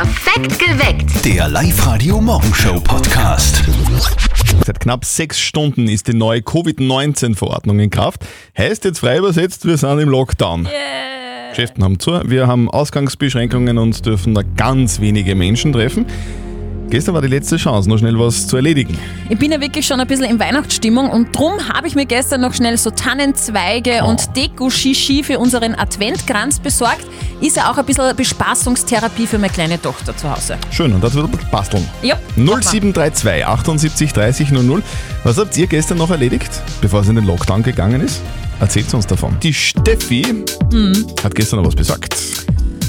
Perfekt geweckt. Der Live-Radio Morgenshow Podcast. Seit knapp sechs Stunden ist die neue Covid-19-Verordnung in Kraft. Heißt jetzt frei übersetzt, wir sind im Lockdown. Geschäften haben zu, wir haben Ausgangsbeschränkungen und dürfen da ganz wenige Menschen treffen. Gestern war die letzte Chance, noch schnell was zu erledigen. Ich bin ja wirklich schon ein bisschen in Weihnachtsstimmung und drum habe ich mir gestern noch schnell so Tannenzweige Oh. und Deko-Shishi für unseren Adventkranz besorgt. Ist ja auch ein bisschen Bespaßungstherapie für meine kleine Tochter zu Hause. Schön, und das wird ein bisschen basteln. Ja. mach mal. 0732 78 30 00. Was habt ihr gestern noch erledigt, bevor es in den Lockdown gegangen ist? Erzählt uns davon. Die Steffi Mhm. hat gestern noch was besorgt.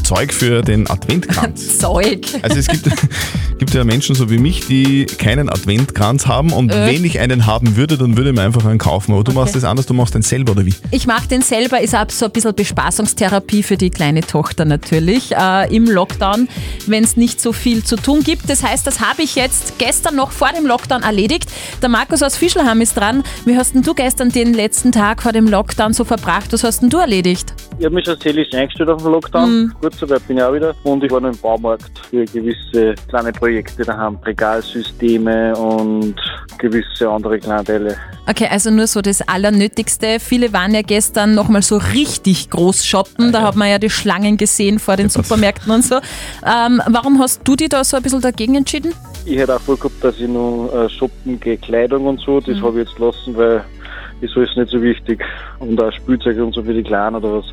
Zeug für den Adventkranz. Zeug. Also es gibt, gibt ja Menschen so wie mich, die keinen Adventkranz haben und Äh. wenn ich einen haben würde, dann würde ich mir einfach einen kaufen. Aber du machst das anders, du machst den selber oder wie? Ich mache den selber, ist auch so ein bisschen Bespaßungstherapie für die kleine Tochter natürlich äh, im Lockdown, wenn es nicht so viel zu tun gibt. Das heißt, das habe ich jetzt gestern noch vor dem Lockdown erledigt. Der Markus aus Fischelham ist dran. Wie hast denn du gestern den letzten Tag vor dem Lockdown so verbracht? Was hast denn du erledigt? Ich habe mich schon seelisch eingestellt auf den Lockdown. Gut, so weit bin ich auch wieder. Und ich war noch im Baumarkt für gewisse kleine Projekte daheim. Regalsysteme und gewisse andere kleine Teile. Okay, also nur so das Allernötigste. Viele waren ja gestern nochmal so richtig groß shoppen. Da hat man ja die Schlangen gesehen vor den Supermärkten und so. Ähm, warum hast du dich da so ein bisschen dagegen entschieden? Ich hätte auch vorgehabt, dass ich noch äh, shoppen gehe, Kleidung und so. Das habe ich jetzt gelassen, weil wieso ist nicht so wichtig. Und auch Spielzeug und so für die Kleinen oder was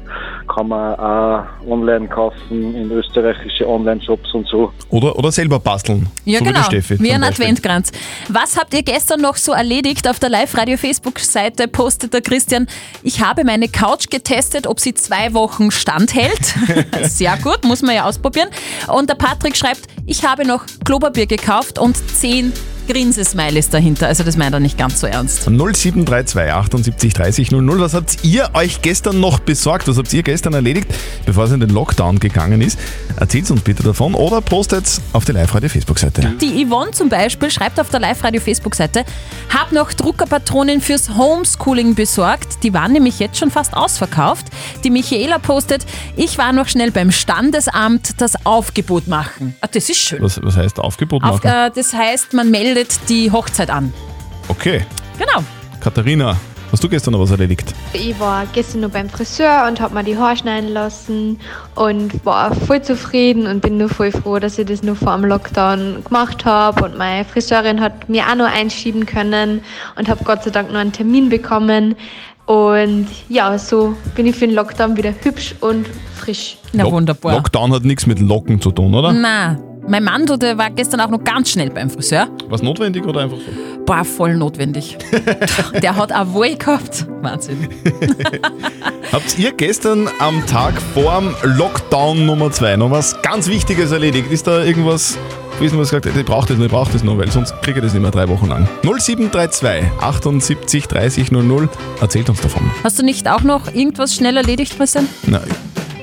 kann man auch online kaufen in österreichische Online-Shops und so. Oder, oder selber basteln. Ja, so genau. wie Steffi. Wie ein Beispiel. Adventkranz. Was habt ihr gestern noch so erledigt? Auf der Live-Radio-Facebook-Seite postet der Christian, ich habe meine Couch getestet, ob sie zwei Wochen standhält. Sehr gut, muss man ja ausprobieren. Und der Patrick schreibt, ich habe noch Klopapier gekauft und zehn Grinsesmileys dahinter. Also das meint er nicht ganz so ernst. 0732 78 30 00. Was habt ihr euch gestern noch besorgt? Was habt ihr gestern erledigt, bevor es in den Lockdown gegangen ist? Erzählt uns bitte davon oder postet auf die Live-Radio-Facebook-Seite. Die Yvonne zum Beispiel schreibt auf der Live-Radio-Facebook-Seite, hab noch Druckerpatronen fürs Homeschooling besorgt. Die waren nämlich jetzt schon fast ausverkauft. Die Michaela postet, ich war noch schnell beim Standesamt das Aufgebot machen. Ah, das ist schön. Was, was heißt Aufgebot Auf, machen? äh, das heißt, man meldet die Hochzeit an. Okay. Genau. Katharina, hast du gestern noch was erledigt? Ich war gestern noch beim Friseur und habe mir die Haare schneiden lassen und war voll zufrieden und bin nur voll froh, dass ich das nur vor dem Lockdown gemacht habe. Und meine Friseurin hat mir auch noch einschieben können und habe Gott sei Dank noch einen Termin bekommen. Und ja, so bin ich für den Lockdown wieder hübsch und frisch. Na Lock- wunderbar. Lockdown hat nichts mit Locken zu tun, oder? Na, mein Mann, du, der war gestern auch noch ganz schnell beim Friseur. Was notwendig oder einfach so? Boah, voll notwendig. der hat auch wohl gehabt. Wahnsinn. Habt ihr gestern am Tag vorm Lockdown Nummer 2 noch was ganz Wichtiges erledigt? Ist da irgendwas gewesen, was gesagt hat, ich brauche das noch, ich brauche das noch, weil sonst kriege ich das nicht mehr drei Wochen lang. 0732 78 30 00. Erzählt uns davon. Hast du nicht auch noch irgendwas schnell erledigt, Christian? Na,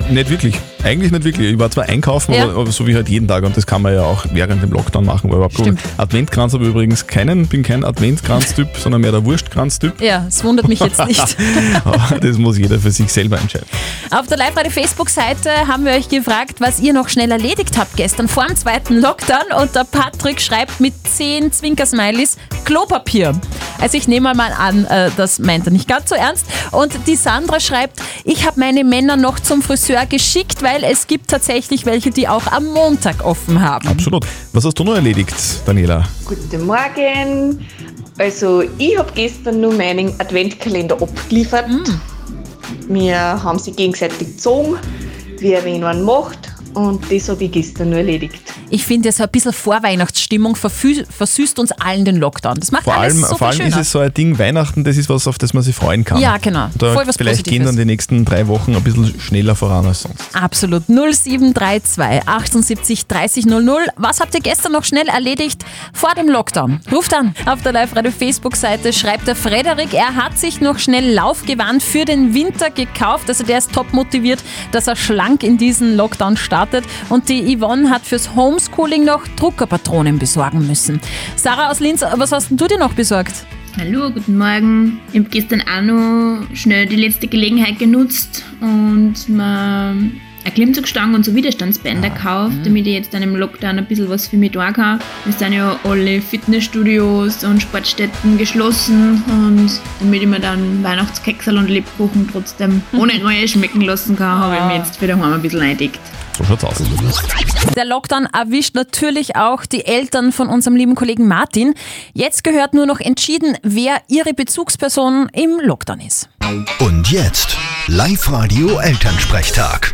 nicht wirklich. Eigentlich nicht wirklich. Ich war zwar einkaufen, Ja. aber, so wie halt jeden Tag und das kann man ja auch während dem Lockdown machen. War überhaupt cool. Adventkranz habe ich übrigens keinen, bin kein Adventkranz-Typ, sondern mehr der Wurstkranz-Typ. Ja, es wundert mich jetzt nicht. Das muss jeder für sich selber entscheiden. Auf der Live-Radio-Facebook-Seite haben wir euch gefragt, was ihr noch schnell erledigt habt gestern vor dem zweiten Lockdown. Und der Patrick schreibt mit 10 Zwinkersmileys Klopapier. Also ich nehme mal an, äh, das meint er nicht ganz so ernst. Und die Sandra schreibt, ich habe meine Männer noch zum Friseur geschickt, weil es gibt tatsächlich welche, die auch am Montag offen haben. Absolut. Was hast du noch erledigt, Daniela? Guten Morgen. Also, ich habe gestern nur meinen Adventkalender abgeliefert. Wir haben sie gegenseitig gezogen, wie wen man macht. Und das habe ich gestern nur erledigt. Ich finde, so ein bisschen Vorweihnachtsstimmung versüßt uns allen den Lockdown. Das macht Vor alles allem, so vor allem schöner. ist es so ein Ding, Weihnachten, das ist was, auf das man sich freuen kann. Ja, genau. Da Voll was vielleicht gehen Positives. dann die nächsten drei Wochen ein bisschen schneller voran als sonst. Absolut. 0732 78 30 00. Was habt ihr gestern noch schnell erledigt vor dem Lockdown? Ruft an. Auf der Live-Radio-Facebook-Seite schreibt der Frederik, er hat sich noch schnell Laufgewand für den Winter gekauft. Also der ist top motiviert, dass er schlank in diesen Lockdown startet. Und die Yvonne hat fürs Homeschooling noch Druckerpatronen besorgen müssen. Sarah aus Linz, was hast du dir noch besorgt? Hallo, guten Morgen. Ich habe gestern auch noch schnell die letzte Gelegenheit genutzt und mir eine Klimmzugstange und so Widerstandsbänder gekauft, damit ich jetzt dann im Lockdown ein bisschen was für mich tun kann. Es sind ja alle Fitnessstudios und Sportstätten geschlossen und damit ich mir dann Weihnachtskekserl und Lebkuchen trotzdem ohne neue schmecken lassen kann, habe ich mir jetzt für daheim ein bisschen eingedeckt. So schaut's aus. Der Lockdown erwischt natürlich auch die Eltern von unserem lieben Kollegen Martin. Jetzt gehört nur noch entschieden, wer ihre Bezugsperson im Lockdown ist. Und jetzt Live-Radio Elternsprechtag.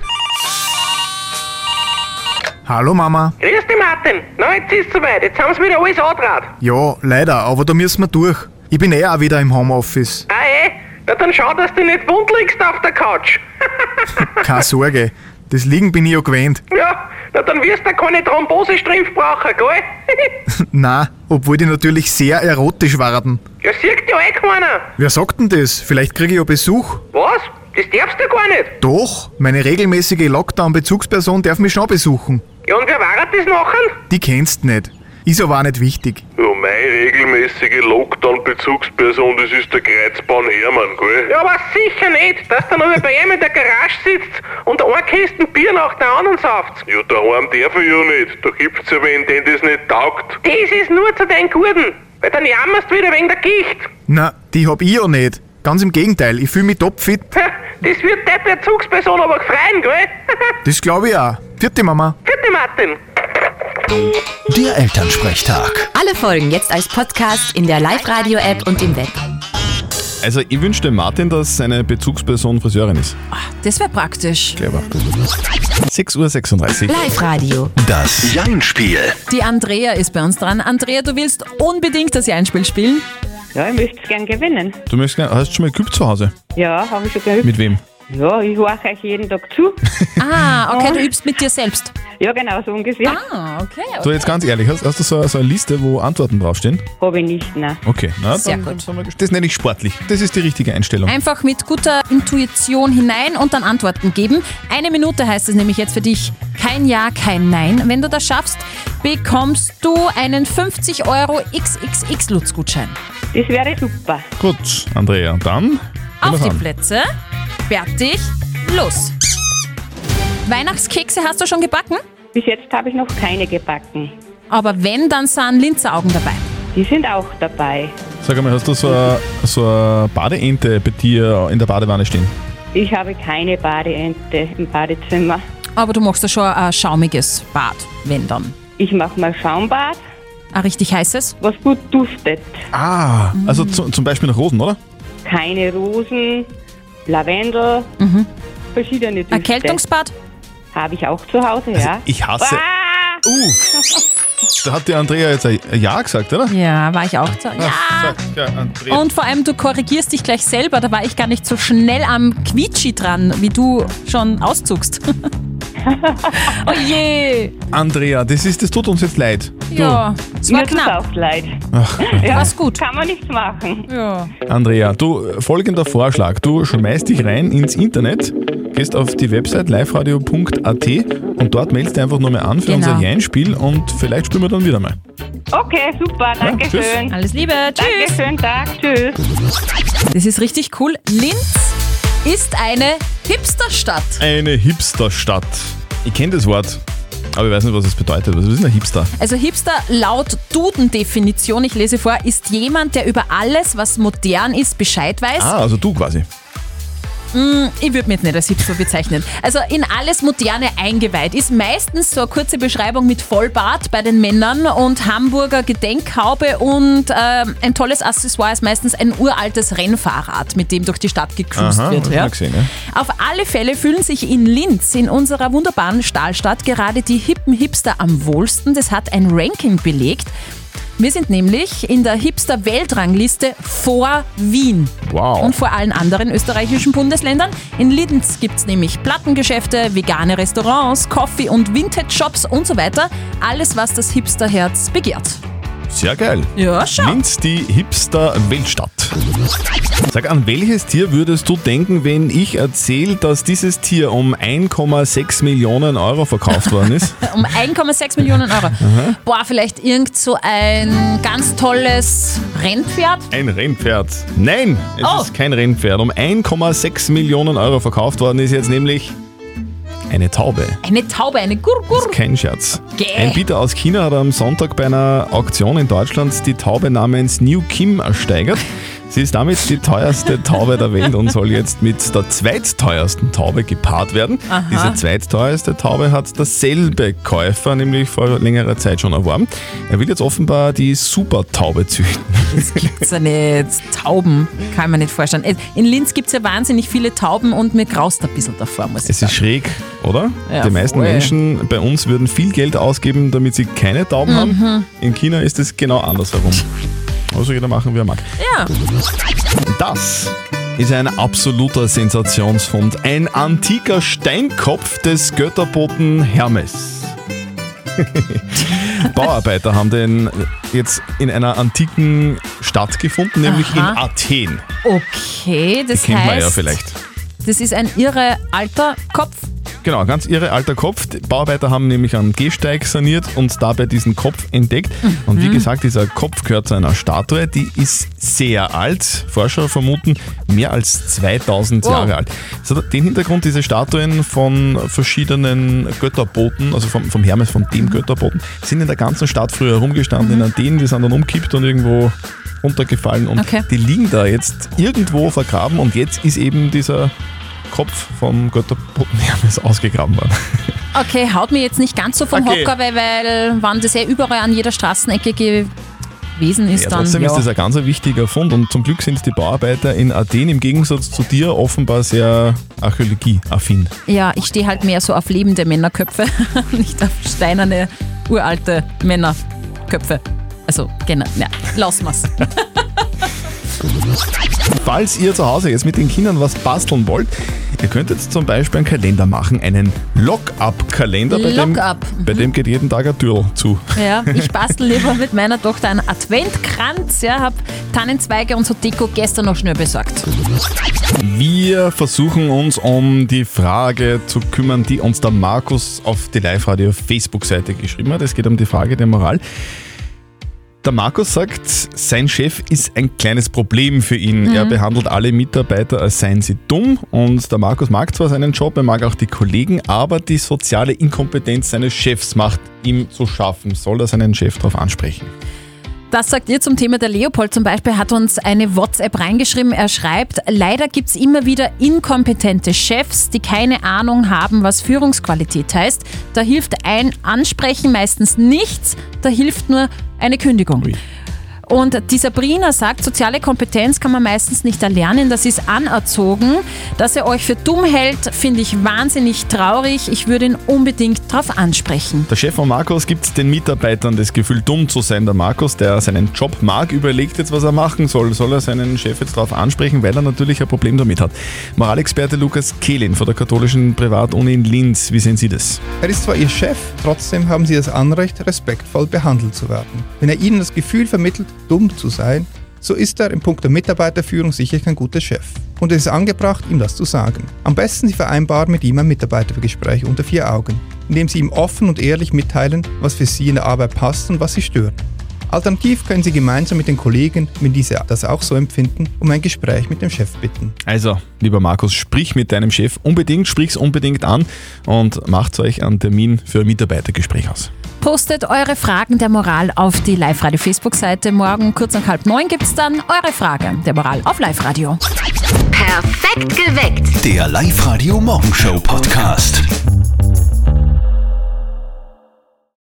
Hallo Mama. Grüß dich, Martin. Na, jetzt ist soweit. Jetzt haben sie wieder alles angetraut. Ja, leider, aber da müssen wir durch. Ich bin eh auch wieder im Homeoffice. Ah, eh? Na, dann schau, dass du nicht wund liegst auf der Couch. Keine Sorge, das Liegen bin ich ja gewöhnt. ja, na, dann wirst du keine Thrombosestrümpf brauchen, gell? Na, obwohl die natürlich sehr erotisch waren. ja, sieht ja eh keiner. Wer sagt denn das? Vielleicht kriege ich ja Besuch. Was? Das darfst du gar nicht. Doch, meine regelmäßige Lockdown-Bezugsperson darf mich schon besuchen. Ja, und wer war das nachher? Die kennst nicht. Ist aber auch nicht wichtig. Ja, meine regelmäßige Lockdown-Bezugsperson, das ist der Kreuzbahn Hermann, gell? Ja, aber sicher nicht, dass du noch bei ihm in der Garage sitzt und eine Kiste Bier nach der anderen sauft. Ja, daheim darf ich ja nicht. Da gibt's ja wen, den das nicht taugt. Das ist nur zu den Guten, weil dann jammerst du wieder wegen der Gicht. Na, die hab ich ja nicht. Ganz im Gegenteil, ich fühle mich topfit. Das wird der Bezugsperson aber freuen, gell? Das glaube ich auch. Vierte Mama. Bitte, Martin. Der Elternsprechtag. Alle Folgen jetzt als Podcast in der Live-Radio-App und im Web. Also ich wünsche dem Martin, dass seine Bezugsperson Friseurin ist. Das wäre praktisch. Clever. 6.36 Uhr. Live-Radio. Das Jein-Spiel. Die Andrea ist bei uns dran. Andrea, du willst unbedingt das Einspiel spielen. Ja, ich möchte es gern gewinnen. Du möchtest, gerne- hast du schon mal geübt zu Hause? Ja, habe ich schon geübt. Mit wem? Ja, ich horche euch jeden Tag zu. Ah, okay, du übst mit dir selbst. Ja, genau, so ungefähr. Ah, okay. So, jetzt ganz ehrlich, hast, hast du so, so eine Liste, wo Antworten draufstehen? Habe ich nicht, nein. Okay, na, Sehr dann, gut. dann wir. Das nenne ich sportlich. Das ist die richtige Einstellung. Einfach mit guter Intuition hinein und dann Antworten geben. Eine Minute heißt es nämlich jetzt für dich. Kein Ja, kein Nein. Wenn du das schaffst, bekommst du einen 50 Euro XXX-Lutz-Gutschein. Das wäre super. Gut, Andrea, dann Auf die. Plätze. Fertig. Los. Weihnachtskekse hast du schon gebacken? Bis jetzt habe ich noch keine gebacken. Aber wenn, dann sind Linzeraugen dabei. Die sind auch dabei. Sag einmal, hast du so eine, so eine Badeente bei dir in der Badewanne stehen? Ich habe keine Badeente im Badezimmer. Aber du machst da schon ein schaumiges Bad, wenn dann. Ich mache mal Schaumbad, Ein richtig heißes. was gut duftet. Ah, also zu, zum Beispiel nach Rosen, oder? Keine Rosen, Lavendel, verschiedene Düfte. Erkältungsbad? Habe ich auch zu Hause, ja. Ich hasse. Ah! Uh, da hat die Andrea jetzt ein Ja gesagt, oder? Ja, war ich auch. Ja. Sag, ja, Andrea. Und vor allem, du korrigierst dich gleich selber. Da war ich gar nicht so schnell am Quietschi dran, wie du schon auszugst. oh je. Andrea, das, ist, das tut uns jetzt leid. Ja, es war Mir tut's knapp. auch leid. Ach, Ja, War's gut. Kann man nichts machen. Ja. Andrea, du, folgender Vorschlag. Du schmeißt dich rein ins Internet, gehst auf die Website liveradio.at und dort meldest du einfach nochmal an für Genau. unser Jein-Spiel und vielleicht spielen wir dann wieder mal. Okay, super, danke tschüss. schön. Alles Liebe. Danke, Tschüss. schönen Tag. Tschüss. Das ist richtig cool. Linz ist eine Hipsterstadt. Eine Hipsterstadt. Ich kenne das Wort, aber ich weiß nicht, was es bedeutet. Was ist ein Hipster? Also Hipster laut Duden-Definition, ich lese vor, ist jemand, der über alles, was modern ist, Bescheid weiß. Ah, also du quasi. Ich würde mich nicht als Hipster bezeichnen. Also in alles Moderne eingeweiht ist meistens so eine kurze Beschreibung mit Vollbart bei den Männern und Hamburger Gedenkhaube und ähm, ein tolles Accessoire ist meistens ein uraltes Rennfahrrad, mit dem durch die Stadt gecruised Aha, wird. Ja. gesehen, ja. Auf alle Fälle fühlen sich in Linz, in unserer wunderbaren Stahlstadt, gerade die hippen Hipster am wohlsten. Das hat ein Ranking belegt. Wir sind nämlich in der Hipster-Weltrangliste vor Wien Wow. und vor allen anderen österreichischen Bundesländern. In Linz gibt es nämlich Plattengeschäfte, vegane Restaurants, Coffee- und Vintage-Shops und so weiter. Alles, was das Hipsterherz begehrt. Sehr geil. Ja, schau. Linz, die Hipster-Weltstadt. Sag, an welches Tier würdest du denken, wenn ich erzähle, dass dieses Tier um 1,6 Millionen Euro verkauft worden ist? Um 1,6 Millionen Euro. Boah, vielleicht irgend so ein ganz tolles Rennpferd. Ein Rennpferd. Nein, es Oh. ist kein Rennpferd. Um 1,6 Millionen Euro verkauft worden ist jetzt nämlich Eine Taube. Eine Taube, eine Gurgur. Kein Scherz. Gäh. Ein Bieter aus China hat am Sonntag bei einer Auktion in Deutschland die Taube namens New Kim ersteigert. Sie ist damit die teuerste Taube der Welt und soll jetzt mit der zweitteuersten Taube gepaart werden. Aha. Diese zweitteuerste Taube hat derselbe Käufer nämlich vor längerer Zeit schon erworben. Er will jetzt offenbar die Supertaube züchten. Das gibt's ja nicht. Tauben kann man nicht vorstellen. Äh, In Linz gibt es ja wahnsinnig viele Tauben und mir graust ein bisschen davor, muss ich Es sagen. ist schräg, oder? Ja, die meisten voll. Menschen bei uns würden viel Geld ausgeben, damit sie keine Tauben Mhm. haben. In China ist es genau andersherum. Also jeder machen, wie er mag. Ja. Das ist ein absoluter Sensationsfund. Ein antiker Steinkopf des Götterboten Hermes. Bauarbeiter haben den jetzt in einer antiken Stadt gefunden, nämlich Aha. in Athen. Okay, das Kennt man heißt, ja vielleicht. das ist ein irre alter Kopf. Genau, ganz irre alter Kopf. Die Bauarbeiter haben nämlich einen Gehsteig saniert und dabei diesen Kopf entdeckt. Und wie Mhm. gesagt, dieser Kopf gehört zu einer Statue, die ist sehr alt. Forscher vermuten mehr als 2000 Wow. Jahre alt. Das hat den Hintergrund, diese Statuen von verschiedenen Götterboten, also vom, vom Hermes, von dem Götterboten, sind in der ganzen Stadt früher rumgestanden in Athen. Die sind dann umkippt und irgendwo runtergefallen und Okay. die liegen da jetzt irgendwo vergraben und jetzt ist eben dieser Kopf vom Götterboten Hermes ausgegraben worden. Okay, haut mir jetzt nicht ganz so vom Okay. Hocker, weil, weil wenn das ja überall an jeder Straßenecke gewesen ist, Ja, dann trotzdem ja. ist das ein ganz wichtiger Fund und zum Glück sind die Bauarbeiter in Athen im Gegensatz zu dir offenbar sehr archäologie-affin. ja, ich stehe halt mehr so auf lebende Männerköpfe, nicht auf steinerne, uralte Männerköpfe. Also, genau, ja, lassen wir's. Falls ihr zu Hause jetzt mit den Kindern was basteln wollt, ihr könnt jetzt zum Beispiel einen Kalender machen, einen Lock-up-Kalender, bei, dem, Lock-up, bei dem geht jeden Tag ein Türl zu. Ja, ich bastel lieber mit meiner Tochter einen Adventkranz, ja, hab Tannenzweige und so Deko gestern noch schnell besorgt. Wir versuchen uns um die Frage zu kümmern, die uns der Markus auf die Live-Radio Facebook-Seite geschrieben hat. Es geht um die Frage der Moral. Der Markus sagt, sein Chef ist ein kleines Problem für ihn. Mhm. Er behandelt alle Mitarbeiter, als seien sie dumm. Und der Markus mag zwar seinen Job, er mag auch die Kollegen, aber die soziale Inkompetenz seines Chefs macht ihm zu schaffen. Soll er seinen Chef darauf ansprechen? Das sagt ihr zum Thema. Der Leopold zum Beispiel hat uns eine WhatsApp reingeschrieben. Er schreibt, leider gibt es immer wieder inkompetente Chefs, die keine Ahnung haben, was Führungsqualität heißt. Da hilft ein Ansprechen meistens nichts, da hilft nur eine Kündigung. Und die Sabrina sagt, soziale Kompetenz kann man meistens nicht erlernen, das ist anerzogen. Dass er euch für dumm hält, finde ich wahnsinnig traurig. Ich würde ihn unbedingt darauf ansprechen. Der Chef von Markus gibt den Mitarbeitern das Gefühl, dumm zu sein. Der Markus, der seinen Job mag, überlegt jetzt, was er machen soll. Soll er seinen Chef jetzt darauf ansprechen, weil er natürlich ein Problem damit hat. Moralexperte Lukas Kehlin von der katholischen Privatuni in Linz. Wie sehen Sie das? Er ist zwar Ihr Chef, trotzdem haben Sie das Anrecht, respektvoll behandelt zu werden. Wenn er Ihnen das Gefühl vermittelt, dumm zu sein, so ist er in puncto Mitarbeiterführung sicher kein guter Chef. Und es ist angebracht, ihm das zu sagen. Am besten Sie vereinbaren mit ihm ein Mitarbeitergespräch unter vier Augen, indem Sie ihm offen und ehrlich mitteilen, was für Sie in der Arbeit passt und was Sie stört. Alternativ können Sie gemeinsam mit den Kollegen, wenn diese das auch so empfinden, um ein Gespräch mit dem Chef bitten. Also, lieber Markus, sprich mit deinem Chef unbedingt, sprich's unbedingt an und macht euch einen Termin für ein Mitarbeitergespräch aus. Postet eure Fragen der Moral auf die Live-Radio-Facebook-Seite. Morgen kurz nach halb neun gibt es dann eure Frage der Moral auf Live-Radio. Perfekt geweckt. Der Live-Radio Morgenshow Podcast.